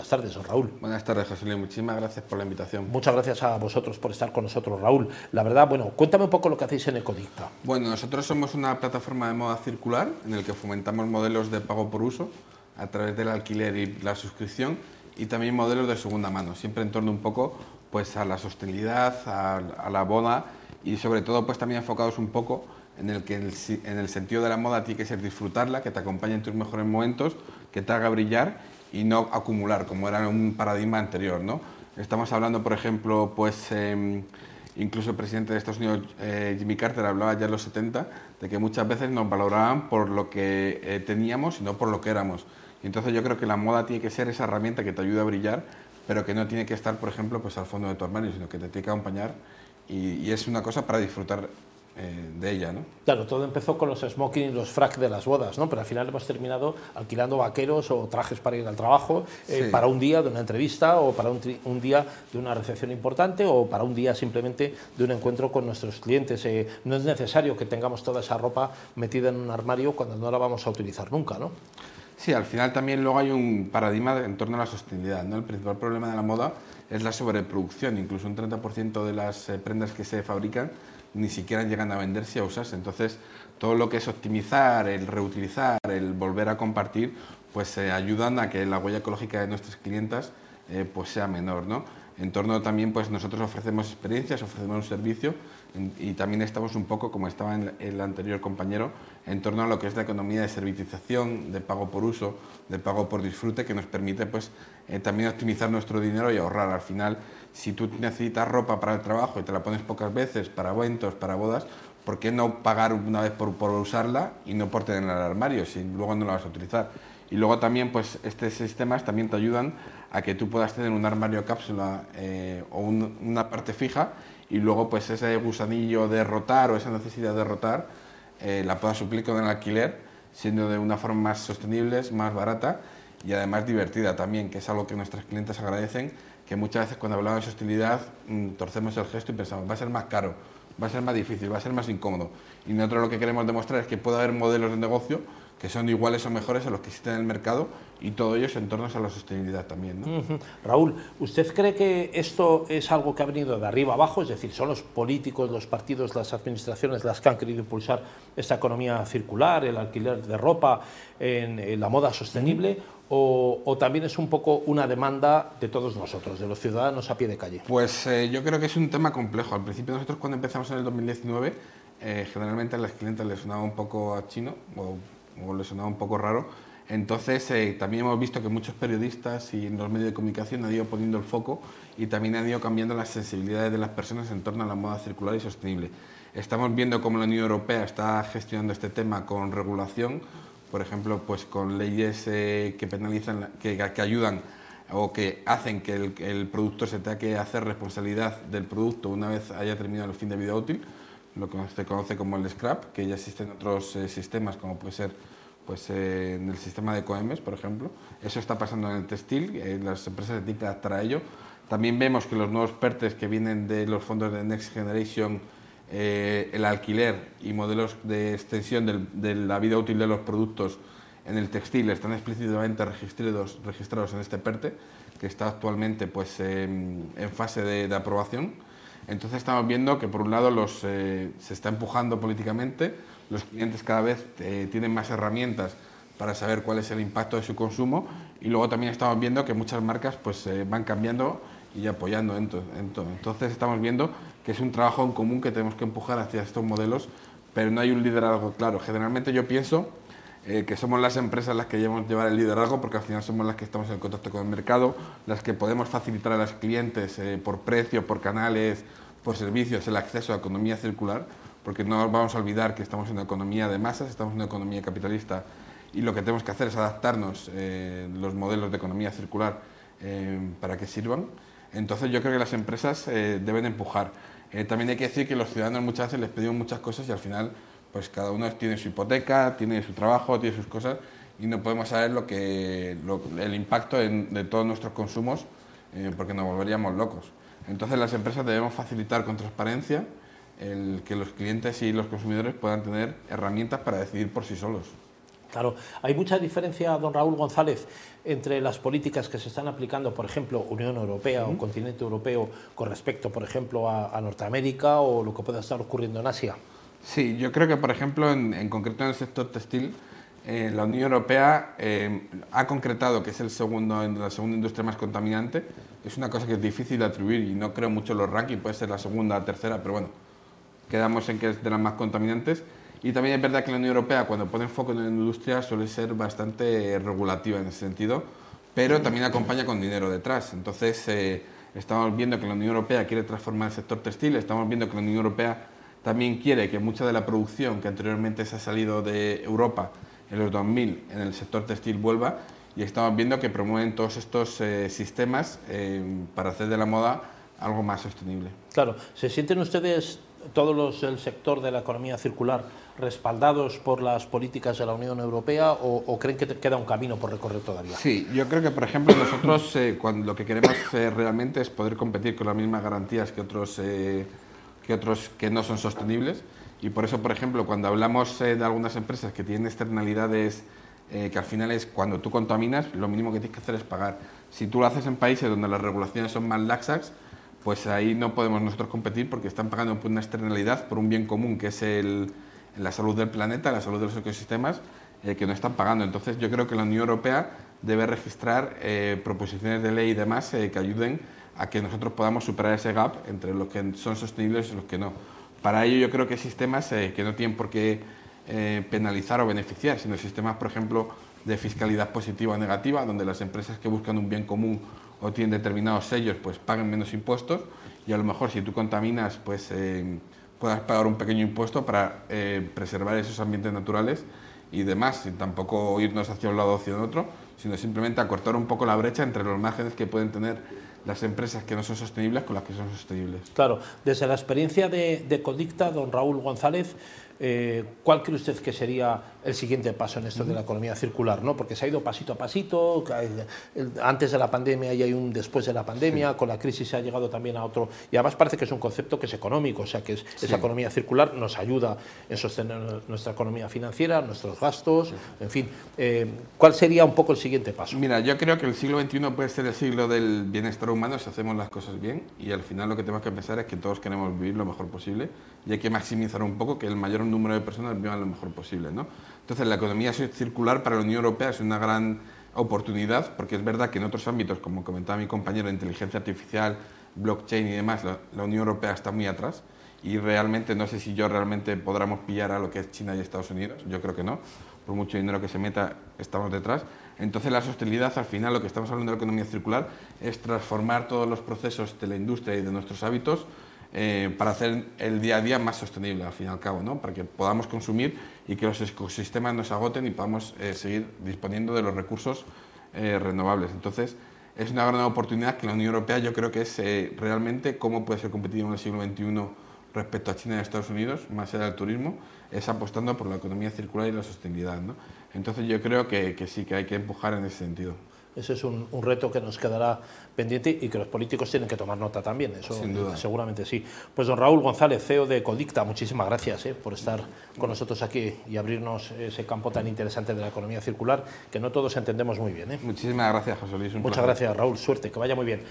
buenas tardes, don Raúl. Buenas tardes, José Luis. Muchísimas gracias por la invitación. Muchas gracias a vosotros por estar con nosotros, Raúl. La verdad, bueno, cuéntame un poco lo que hacéis en Ecodicta. Bueno, nosotros somos una plataforma de moda circular en el que fomentamos modelos de pago por uso a través del alquiler y la suscripción y también modelos de segunda mano, siempre en torno un poco pues a la sostenibilidad, a, la boda y sobre todo pues también enfocados un poco en el que en el sentido de la moda tiene que ser disfrutarla, que te acompañe en tus mejores momentos, que te haga brillar y no acumular, como era un paradigma anterior. ¿no? Estamos hablando, por ejemplo, pues em, incluso el presidente de Estados Unidos, eh, Jimmy Carter, hablaba ya en los 70 de que muchas veces nos valoraban por lo que eh, teníamos y no por lo que éramos. Entonces yo creo que la moda tiene que ser esa herramienta que te ayude a brillar, pero que no tiene que estar, por ejemplo, pues al fondo de tu armario, sino que te tiene que acompañar y es una cosa para disfrutar eh, de ella. ¿no? Claro, todo empezó con los smoking y los frac de las bodas, ¿no? pero al final hemos terminado alquilando vaqueros o trajes para ir al trabajo, eh, para un día de una entrevista o para un, día de una recepción importante o para un día simplemente de un encuentro con nuestros clientes. Eh, no es necesario que tengamos toda esa ropa metida en un armario cuando no la vamos a utilizar nunca. ¿no? Sí, al final también luego hay un paradigma en torno a la sostenibilidad. ¿no? El principal problema de la moda es la sobreproducción, incluso un 30% de las prendas que se fabrican ni siquiera llegan a venderse a usarse. Entonces, todo lo que es optimizar, el reutilizar, el volver a compartir, pues eh, ayudan a que la huella ecológica de nuestras clientas eh, pues sea menor. ¿no? En torno también, pues nosotros ofrecemos experiencias, ofrecemos un servicio y también estamos un poco, como estaba en el anterior compañero, en torno a lo que es la economía de servitización, de pago por uso, de pago por disfrute, que nos permite pues, eh, también optimizar nuestro dinero y ahorrar. Al final, si tú necesitas ropa para el trabajo y te la pones pocas veces, para eventos, para bodas, ¿por qué no pagar una vez por, por usarla y no por tenerla en el armario si luego no la vas a utilizar? Y luego también, pues, estos sistemas también te ayudan a que tú puedas tener un armario cápsula eh, o una parte fija y luego pues ese gusanillo de rotar o esa necesidad de rotar eh, la pueda suplir con el alquiler, siendo de una forma más sostenible, más barata y además divertida también, que es algo que nuestros clientes agradecen, que muchas veces cuando hablamos de sostenibilidad mm, torcemos el gesto y pensamos, va a ser más caro, va a ser más difícil, va a ser más incómodo. Y nosotros lo que queremos demostrar es que puede haber modelos de negocio que son iguales o mejores a los que existen en el mercado y todo ello en torno a la sostenibilidad también. Raúl, ¿usted cree que esto es algo que ha venido de arriba abajo? Es decir, ¿son los políticos, los partidos, las administraciones las que han querido impulsar esta economía circular, el alquiler de ropa, en, la moda sostenible? O, también es un poco una demanda de todos nosotros, de los ciudadanos a pie de calle? Pues eh, yo creo que es un tema complejo. Al principio nosotros cuando empezamos en el 2019, eh, generalmente a las clientes les sonaba un poco a chino, o o le sonaba un poco raro. Entonces, eh, también hemos visto que muchos periodistas y los medios de comunicación han ido poniendo el foco y también han ido cambiando las sensibilidades de las personas en torno a la moda circular y sostenible. Estamos viendo cómo la Unión Europea está gestionando este tema con regulación, por ejemplo, pues con leyes eh, que penalizan, que, ayudan o que hacen que el, el, producto se tenga que hacer responsabilidad del producto una vez haya terminado el fin de vida útil lo que se conoce como el scrap, que ya existen otros eh, sistemas, como puede ser pues, eh, en el sistema de COEMES, por ejemplo. Eso está pasando en el textil, eh, las empresas se tienen que adaptar a ello. También vemos que los nuevos PERTES que vienen de los fondos de Next Generation, el alquiler y modelos de extensión de la vida útil de los productos en el textil están explícitamente registrados, registrados en este PERTE, que está actualmente pues, en, fase de aprobación entonces estamos viendo que por un lado los, eh, se está empujando políticamente, los clientes cada vez eh, tienen más herramientas para saber cuál es el impacto de su consumo y luego también estamos viendo que muchas marcas pues eh, van cambiando y apoyando. Entonces estamos viendo que es un trabajo en común que tenemos que empujar hacia estos modelos, pero no hay un liderazgo claro. Generalmente yo pienso que somos las empresas las que llevamos llevar el liderazgo porque al final somos las que estamos en contacto con el mercado, las que podemos facilitar a los clientes por precio, por canales, por servicios el acceso a economía circular, porque no vamos a olvidar que estamos en una economía de masas, estamos en una economía capitalista y lo que tenemos que hacer es adaptarnos eh, los modelos de economía circular eh, para que sirvan. Entonces yo creo que las empresas eh, deben empujar. también hay que decir que los ciudadanos muchas veces les pedimos muchas cosas y al final pues cada uno tiene su hipoteca, tiene su trabajo, tiene sus cosas y no podemos saber lo que, el impacto de todos nuestros consumos porque nos volveríamos locos. Entonces las empresas debemos facilitar con transparencia el que los clientes y los consumidores puedan tener herramientas para decidir por sí solos. Claro, hay mucha diferencia, don Raúl González, entre las políticas que se están aplicando, por ejemplo, Unión Europea o continente europeo, con respecto, por ejemplo, a, Norteamérica o lo que pueda estar ocurriendo en Asia. Sí, yo creo que, por ejemplo, en, concreto en el sector textil, eh, la Unión Europea eh, ha concretado que es el segundo, la segunda industria más contaminante. Es una cosa que es difícil de atribuir y no creo mucho en los rankings, puede ser la segunda o tercera, pero bueno, quedamos en que es de las más contaminantes. Y también es verdad que la Unión Europea, cuando pone foco en la industria, suele ser bastante regulativa en ese sentido, pero también acompaña con dinero detrás. Entonces, eh, estamos viendo que la Unión Europea quiere transformar el sector textil, estamos viendo que la Unión Europea también quiere que mucha de la producción que anteriormente se ha salido de Europa en los 2000 en el sector textil vuelva y estamos viendo que promueven todos estos eh, sistemas eh, para hacer de la moda algo más sostenible. Claro, ¿se sienten ustedes todos los del sector de la economía circular respaldados por las políticas de la Unión Europea o, creen que queda un camino por recorrer todavía? Sí, yo creo que, por ejemplo, nosotros eh, cuando lo que queremos eh, realmente es poder competir con las mismas garantías que otros, eh, que otros que no son sostenibles y por eso, por ejemplo, cuando hablamos de algunas empresas que tienen externalidades que al final es cuando tú contaminas, lo mínimo que tienes que hacer es pagar. Si tú lo haces en países donde las regulaciones son más laxas, pues ahí no podemos nosotros competir porque están pagando por una externalidad, por un bien común que es el, la salud del planeta, la salud de los ecosistemas, eh, que no están pagando. Entonces yo creo que la Unión Europea debe registrar eh, proposiciones de ley y demás eh, que ayuden a que nosotros podamos superar ese gap entre los que son sostenibles y los que no. Para ello yo creo que hay sistemas que no tienen por qué penalizar o beneficiar, sino sistemas, por ejemplo, de fiscalidad positiva o negativa, donde las empresas que buscan un bien común o tienen determinados sellos, pues paguen menos impuestos y a lo mejor si tú contaminas, pues eh, puedas pagar un pequeño impuesto para eh, preservar esos ambientes naturales y demás, sin tampoco irnos hacia un lado o hacia otro, sino simplemente acortar un poco la brecha entre los márgenes que pueden tener las empresas que no son sostenibles con las que son sostenibles. Claro, desde la experiencia de, de Codicta, don Raúl González, eh, ¿cuál cree usted que sería el siguiente paso en esto de la economía circular? ¿no? Porque se ha ido pasito a pasito, antes de la pandemia y hay un después de la pandemia, con la crisis se ha llegado también a otro, y además parece que es un concepto que es económico, o sea que esa economía circular nos ayuda en sostener nuestra economía financiera, nuestros gastos, en fin. Eh, ¿Cuál sería un poco el siguiente paso? Mira, yo creo que el siglo XXI puede ser el siglo del bienestar humano si hacemos las cosas bien y al final lo que tenemos que pensar es que todos queremos vivir lo mejor posible y hay que maximizar un poco que el mayor número de personas vivan lo mejor posible. ¿no? Entonces, la economía circular para la Unión Europea es una gran oportunidad, porque es verdad que en otros ámbitos, como comentaba mi compañero, inteligencia artificial, blockchain y demás, la, Unión Europea está muy atrás y realmente no sé si yo realmente podremos pillar a lo que es China y Estados Unidos, yo creo que no, por mucho dinero que se meta estamos detrás. Entonces la sostenibilidad, al final lo que estamos hablando de la economía circular es transformar todos los procesos de la industria y de nuestros hábitos eh, para hacer el día a día más sostenible, al fin y al cabo, ¿no? para que podamos consumir y que los ecosistemas no se agoten y podamos eh, seguir disponiendo de los recursos eh, renovables. Entonces, es una gran oportunidad que la Unión Europea yo creo que es realmente cómo puede ser competitivo en el siglo XXI respecto a China y Estados Unidos, más allá del turismo, es apostando por la economía circular y la sostenibilidad. Entonces yo creo que sí que hay que empujar en ese sentido. Ese es un, reto que nos quedará pendiente y que los políticos tienen que tomar nota también, eso Sin duda. seguramente sí. Pues don Raúl González, CEO de Codicta, muchísimas gracias eh, por estar con nosotros aquí y abrirnos ese campo tan interesante de la economía circular que no todos entendemos muy bien. Eh. Muchísimas gracias, José Luis. Muchas gracias, Raúl. Suerte, que vaya muy bien.